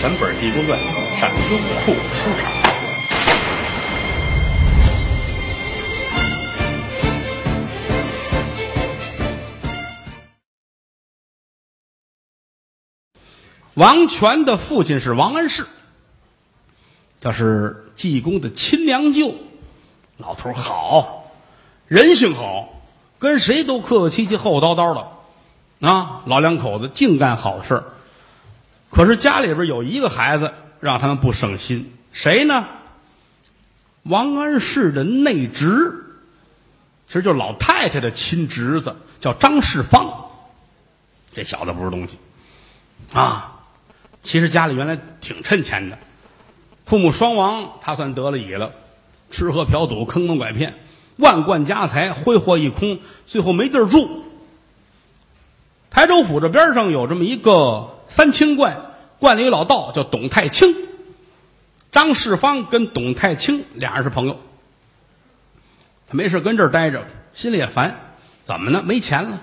全本《地宫传》上优酷收场。王权的父亲是王安石，这是济公的亲娘舅。老头好，人性好，跟谁都客客气气、厚道道的啊。老两口子净干好事可是家里边有一个孩子让他们不省心，谁呢？王安石的内侄，其实就是老太太的亲侄子，叫张世芳。这小子不是东西啊。其实家里原来挺趁钱的，父母双亡，他算得了乙了，吃喝嫖赌，坑蒙拐骗，万贯家财挥霍一空，最后没地儿住。台州府这边上有这么一个三清观，观里有老道叫董太清，张世芳跟董太清俩人是朋友，他没事跟这儿待着，心里也烦，怎么呢？没钱了，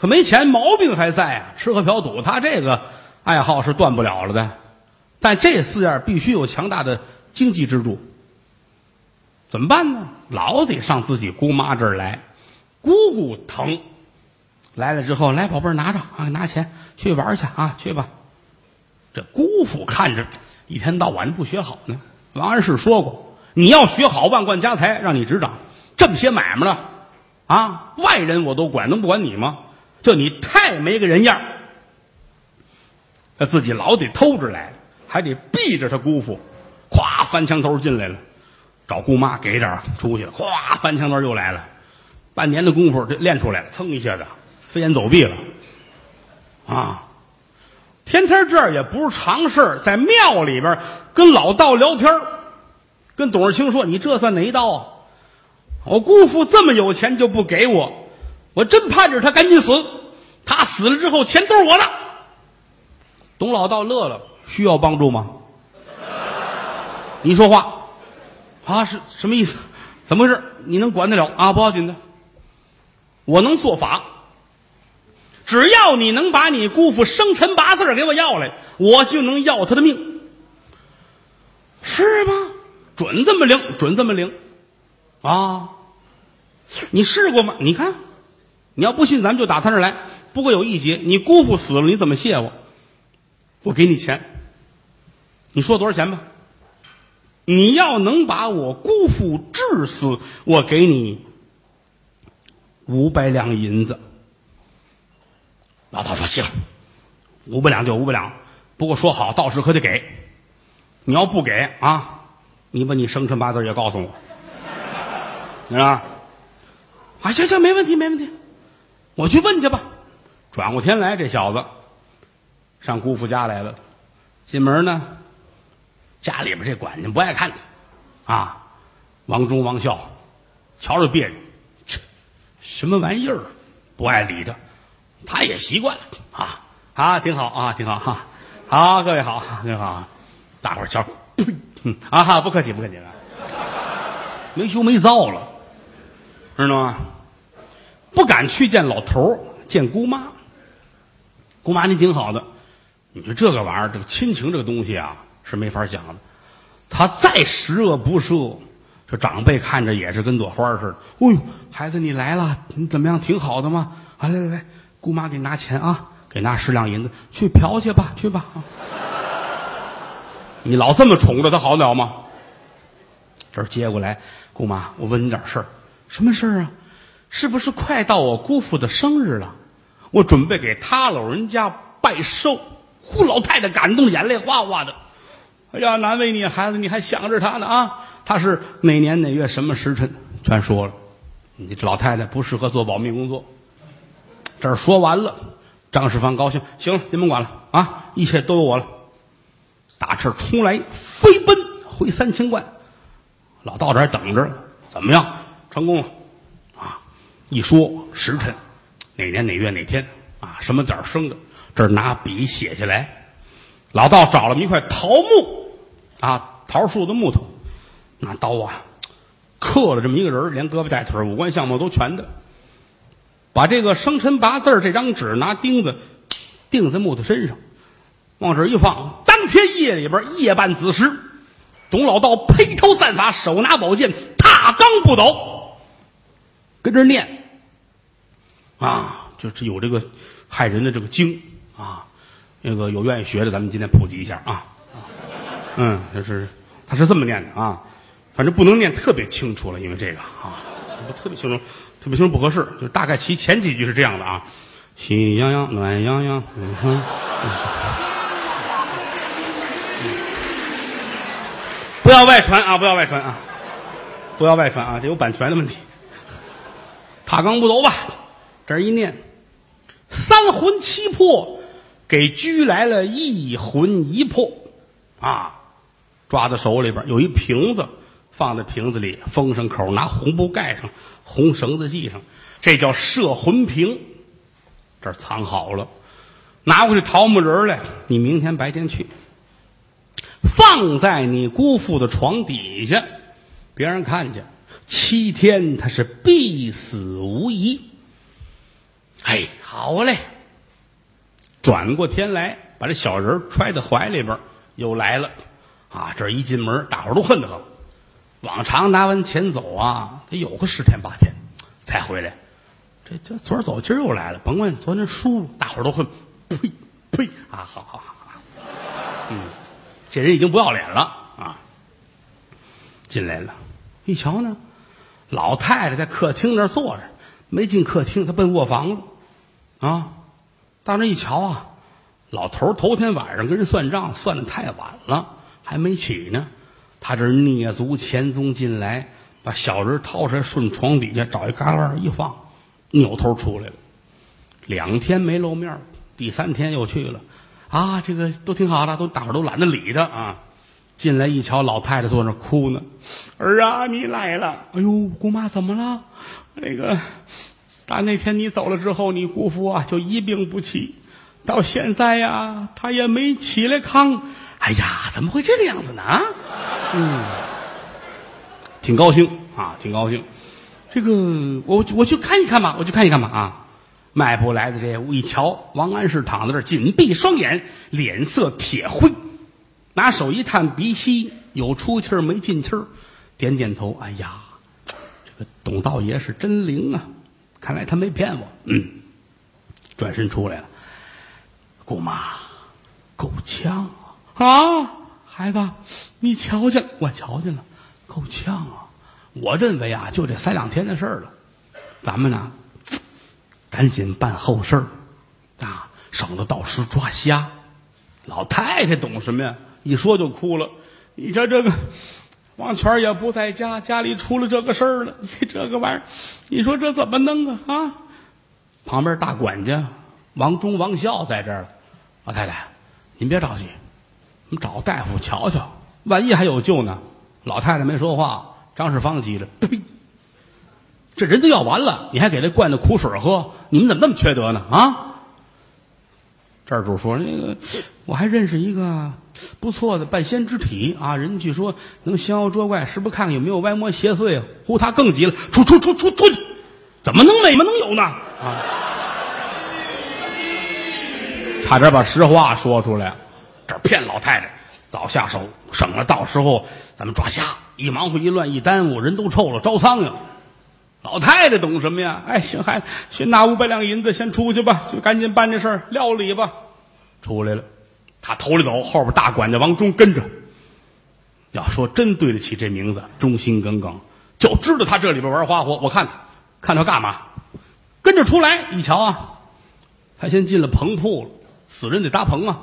可没钱，毛病还在啊，吃喝嫖赌，他这个。爱好是断不了了的，但这四样必须有强大的经济支柱。怎么办呢？老得上自己姑妈这儿来，姑姑疼。来了之后，来宝贝儿拿着啊，拿钱去玩去啊，去吧。这姑父看着一天到晚不学好呢。王安石说过，你要学好，万贯家财让你执掌，这么些买卖了啊，外人我都管，能不管你吗？就你太没个人样他自己老得偷着来，还得避着他姑父，咵翻墙头进来了，找姑妈给点出去了，咵翻墙头又来了，半年的功夫这练出来了，噌一下子飞檐走壁了，啊，天天这儿也不是常事在庙里边跟老道聊天跟董事清说：“你这算哪一道啊？我姑父这么有钱就不给我，我真盼着他赶紧死，他死了之后钱都是我的。”董老道乐了，需要帮助吗？你说话啊？是什么意思？怎么回事？你能管得了啊？不要紧的，我能做法。只要你能把你姑父生辰八字给我要来，我就能要他的命。是吗？准这么灵？准这么灵？啊？你试过吗？你看，你要不信，咱们就打他这儿来。不过有一节，你姑父死了，你怎么谢我？我给你钱，你说多少钱吧？你要能把我姑父治死，我给你五百两银子。老道说：“行，五百两就五百两，不过说好，到时可得给。你要不给啊，你把你生辰八字也告诉我，是吧？啊，行行，没问题，没问题，我去问去吧。转过天来，这小子。”上姑父家来了，进门呢，家里边这管家不爱看他，啊，王忠、王孝，瞧着别扭，切，什么玩意儿，不爱理他，他也习惯了，啊啊，挺好啊，挺好哈，好，各位好，各位好，大伙儿瞧，啊哈，不客气，不客气了，没羞没臊了，知道吗？不敢去见老头儿，见姑妈，姑妈您挺好的。你说这个玩意儿，这个亲情这个东西啊，是没法讲的。他再十恶不赦，这长辈看着也是跟朵花似的。哎呦，孩子你来了，你怎么样？挺好的吗？啊来来来，姑妈给拿钱啊，给拿十两银子，去嫖去吧，去吧。啊你老这么宠着她，好得了吗？这儿接过来，姑妈，我问你点事儿，什么事儿啊？是不是快到我姑父的生日了？我准备给他老人家拜寿。呼，老太太感动，眼泪哗哗的。哎呀，难为你孩子，你还想着他呢啊！他是哪年哪月什么时辰？全说了。你这老太太不适合做保密工作。这儿说完了，张世芳高兴，行了，您甭管了啊，一切都有我了。打这儿冲来，飞奔回三清观。老道这儿等着，怎么样？成功了啊！一说时辰，哪年哪月哪天啊？什么点生的？这儿拿笔写下来，老道找了一块桃木，啊，桃树的木头，拿刀啊，刻了这么一个人连胳膊带腿五官相貌都全的，把这个生辰八字这张纸拿钉子钉在木头身上，往这一放，当天夜里边夜半子时，董老道披头散发，手拿宝剑，踏罡不倒，跟这念啊，就是有这个害人的这个经啊，那个有愿意学的，咱们今天普及一下啊。嗯，就是他是这么念的啊，反正不能念特别清楚了，因为这个啊，不特别清楚，特别清不合适，就大概其前几句是这样的啊，喜洋洋，暖洋洋，嗯哼。不要外传啊！不要外传啊！不要外传啊！这有版权的问题。踏罡不走吧，这一念，三魂七魄给拘来了，一魂一魄啊，抓在手里边有一瓶子，放在瓶子里，封上口，拿红布盖上，红绳子系上，这叫摄魂瓶，这儿藏好了，拿回去桃木人来，你明天白天去。放在你姑父的床底下，别人看见，七天他是必死无疑。哎，好嘞！转过天来，把这小人揣在怀里边，又来了。啊，这一进门，大伙都恨得很。往常拿完钱走啊，得有个十天八天才回来。这这昨儿走，今儿又来了。甭问昨天输，大伙儿都会。呸呸！啊，好好好，嗯。这人已经不要脸了啊！进来了，一瞧呢，老太太在客厅那儿坐着，没进客厅，她奔卧房了啊！到那一瞧啊，老头头天晚上跟人算账，算的太晚了，还没起呢。他这蹑足潜踪进来，把小人掏出来，顺床底下找一旮旯一放，扭头出来了。两天没露面，第三天又去了。啊，这个都挺好的，都大伙都懒得理他啊。进来一瞧，老太太坐那哭呢。儿啊，你来了！哎呦，姑妈怎么了？那个，打那天你走了之后，你姑父啊就一病不起，到现在呀，他也没起来炕。哎呀，怎么会这个样子呢？嗯，挺高兴啊，挺高兴。这个，我我去看一看吧，我去看一看吧啊。迈步来的这屋一瞧，王安石躺在这儿，紧闭双眼，脸色铁灰，拿手一探鼻息，有出气儿没进气儿，点点头。哎呀，这个董道爷是真灵啊！看来他没骗我。嗯，转身出来了。姑妈，够呛啊！啊，孩子，你瞧见了？我瞧见了，够呛啊！我认为啊，就这三两天的事儿了。咱们呢？赶紧办后事儿，啊，省得到时抓瞎。老太太懂什么呀？一说就哭了。你瞧这个，王全也不在家，家里出了这个事儿了。你这个玩意儿，你说这怎么弄啊？啊！旁边大管家王忠、王孝在这儿了。老太太，您别着急，我们找大夫瞧瞧，万一还有救呢。老太太没说话，张世芳急了，呸！这人都要完了，你还给他灌那苦水喝？你们怎么那么缺德呢？啊！这儿主说那个，我还认识一个不错的半仙之体啊，人据说能降妖捉怪，是不是看看有没有歪魔邪祟啊？呼，他更急了，出出出出出！怎么能没？怎么能有呢？啊！差点把实话说出来，这骗老太太，早下手，省了到时候咱们抓瞎，一忙活一乱一耽误，人都臭了，招苍蝇。老太太懂什么呀？哎，行，还，先拿五百两银子，先出去吧，就赶紧办这事儿，料理吧。出来了，他头里走，后边大管家王忠跟着。要说真对得起这名字，忠心耿耿，就知道他这里边玩花活。我看他，看他干嘛？跟着出来一瞧啊，他先进了棚铺了，死人得搭棚啊。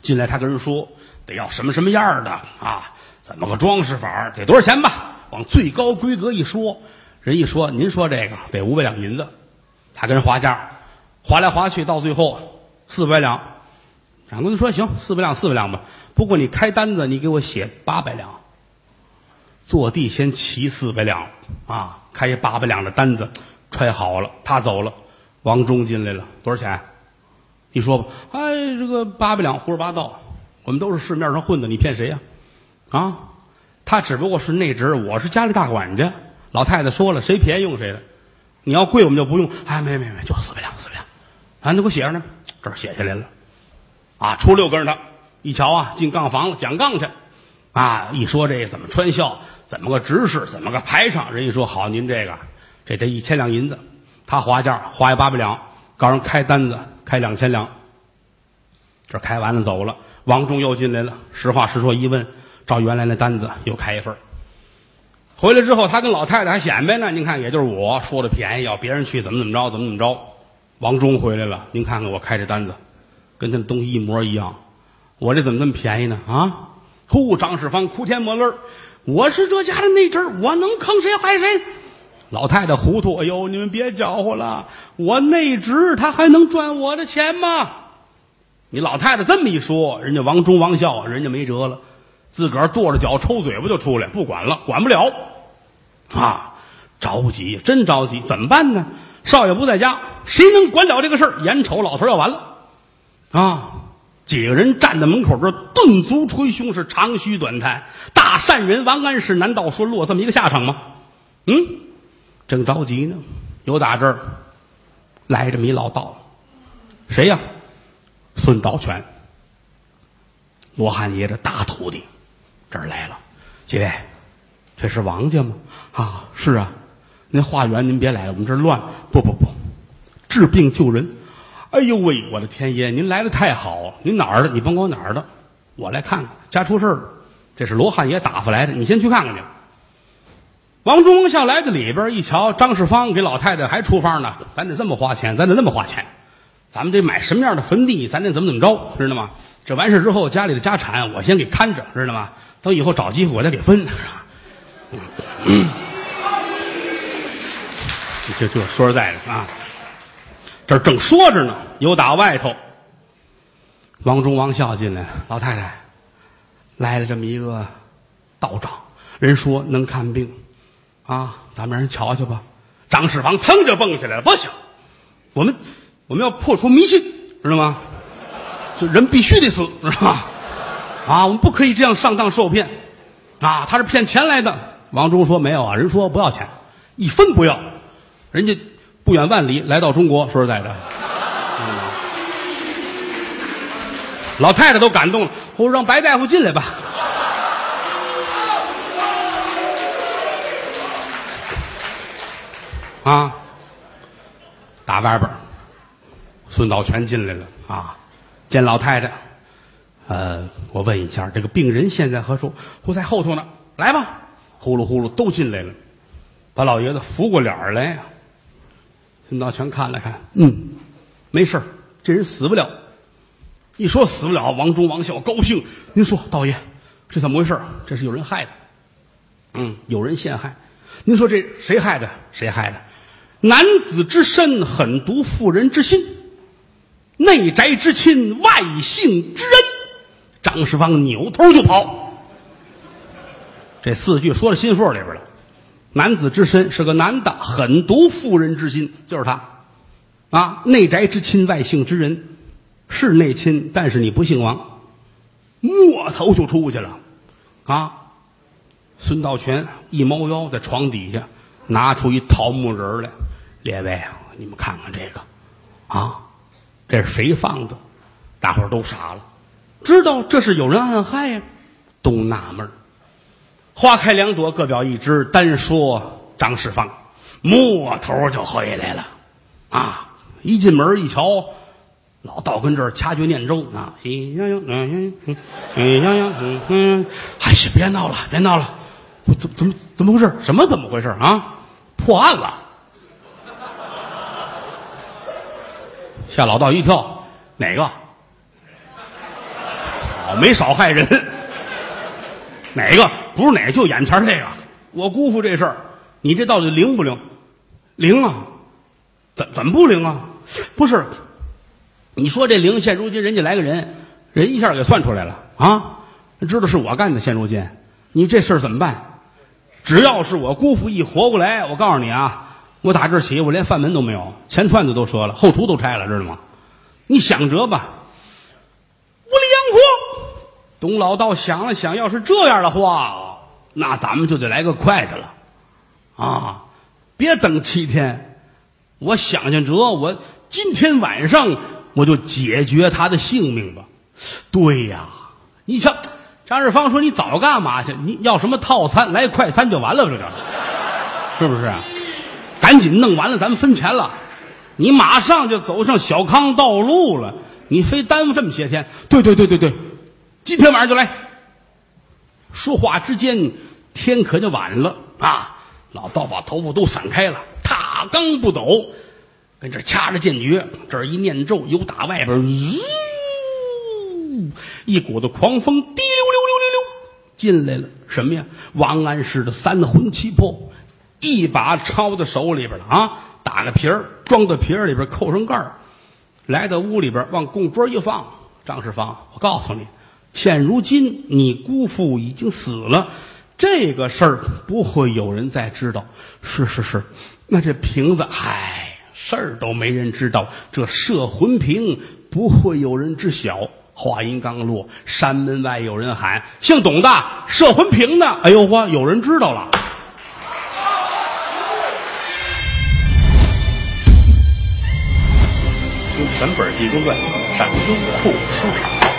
进来，他跟人说得要什么什么样的啊？怎么个装饰法？得多少钱吧？往最高规格一说。人一说，您说这个得五百两银子，他跟人划价，划来划去，到最后四百两。掌柜的说：“行，四百两，四百两吧。不过你开单子，你给我写八百两。坐地先齐四百两啊，开八百两的单子，揣好了。他走了，王忠进来了，多少钱？你说吧。哎，这个八百两胡说八道，我们都是市面上混的，你骗谁呀？啊，他只不过是内职，我是家里大管家。”老太太说了，谁便宜用谁的。你要贵，我们就不用。哎，没没没，就四百两，四百两。啊，你给我写上呢，这儿写下来了。啊，出六个人，他一瞧啊，进杠房了，讲杠去。啊，一说这怎么穿孝，怎么个执事，怎么个排场，人一说好，您这个这得一千两银子，他划价划一八百两，告诉人开单子开两千两。这开完了走了，王忠又进来了，实话实说一问，照原来那单子又开一份。回来之后，他跟老太太还显摆呢。您看，也就是我说的便宜，要别人去怎么怎么着，怎么怎么着。王忠回来了，您看看我开这单子，跟他的东西一模一样，我这怎么那么便宜呢？啊！呼，张世芳哭天抹泪我是这家的内侄我能坑谁害谁？老太太糊涂，哎呦，你们别搅和了，我内侄他还能赚我的钱吗？你老太太这么一说，人家王忠、王孝，人家没辙了，自个儿跺着脚抽嘴巴就出来，不管了，管不了，啊，着急，真着急，怎么办呢？少爷不在家，谁能管了这个事儿？眼瞅老头要完了，啊！几个人站在门口这顿足捶胸，是长吁短叹。大善人王安石，难道说落这么一个下场吗？嗯，正着急呢，有打这儿来这么一老道，谁呀？孙道全，罗汉爷的大徒弟，这儿来了。几位，这是王家吗？啊，是啊。您化缘，您别来了，我们这儿乱。不不不，治病救人。哎呦喂，我的天爷，您来的太好！您哪儿的？你甭管我哪儿的，我来看看。家出事了，这是罗汉爷打发来的，你先去看看去。王忠孝来到里边一瞧，张世芳给老太太还出方呢，咱得这么花钱，咱得那么花钱，咱们得买什么样的坟地，咱得怎么怎么着，知道吗？这完事之后，家里的家产我先给看着，知道吗？等以后找机会我再给分。这这 说实在的啊。这正说着呢，有打外头，王忠、王孝进来，老太太来了这么一个道长，人说能看病，啊，咱们让人瞧瞧吧。张世芳噌就蹦起来了，不行，我们我们要破除迷信，知道吗？就人必须得死，知道吗？啊，我们不可以这样上当受骗，啊，他是骗钱来的。王忠说没有啊，人说不要钱，一分不要，人家。不远万里来到中国，说实在的，老太太都感动了。我说让白大夫进来吧。啊，打外边孙道全进来了啊，见老太太。呃，我问一下，这个病人现在何处？不在后头呢。来吧，呼噜呼噜都进来了，把老爷子扶过脸来。孙道全看了看，嗯，没事这人死不了。一说死不了，王忠、王孝高兴。您说，道爷，这怎么回事？这是有人害的，嗯，有人陷害。您说这谁害的？谁害的？男子之身狠毒妇人之心，内宅之亲外姓之人。张世芳扭头就跑。这四句说到心腹里边了。男子之身是个男的，狠毒妇人之心，就是他，啊，内宅之亲，外姓之人，是内亲，但是你不姓王，摸头就出去了，啊，孙道全一猫腰在床底下拿出一桃木人来，列位，你们看看这个，啊，这是谁放的？大伙儿都傻了，知道这是有人暗害呀，都纳闷儿。花开两朵，各表一枝。单说张世芳，摸头就回来了，啊！一进门一瞧，老道跟这儿掐诀念咒啊，喜羊羊，嗯嗯，喜羊羊，嗯嗯，哎呀，别闹了，别闹了，怎么怎么怎么回事？什么怎么回事啊？破案了！吓老道一跳，哪个？好，没少害人。哪个不是哪个？就眼前这个。我姑父这事儿，你这到底灵不灵？灵啊！怎怎么不灵啊？不是，你说这灵，现如今人家来个人，人一下给算出来了啊！知道是我干的，现如今你这事儿怎么办？只要是我姑父一活过来，我告诉你啊，我打这起我连饭门都没有，钱串子都折了，后厨都拆了，知道吗？你想辙吧。无力养活。董老道想了想，要是这样的话，那咱们就得来个快的了，啊！别等七天，我想想辙，我今天晚上我就解决他的性命吧。对呀，你瞧，张日芳说：“你早干嘛去？你要什么套餐？来快餐就完了，这个是不是？赶紧弄完了，咱们分钱了。你马上就走上小康道路了，你非耽误这么些天？对对对对对，今天晚上就来。”说话之间，天可就晚了啊！老道把头发都散开了，踏罡不抖，跟这掐着剑诀，这儿一念咒，由打外边，一股子狂风滴溜溜溜溜溜进来了。什么呀？王安石的三魂七魄，一把抄在手里边了啊！打个皮儿，装到皮儿里边，扣上盖儿，来到屋里边，往供桌一放。张世芳，我告诉你。现如今，你姑父已经死了，这个事儿不会有人再知道。是是是，那这瓶子，嗨，事儿都没人知道。这摄魂瓶不会有人知晓。话音刚落，山门外有人喊：“姓董的，摄魂瓶呢。”哎呦嚯，有人知道了。全本《济公传》，闪优酷书场。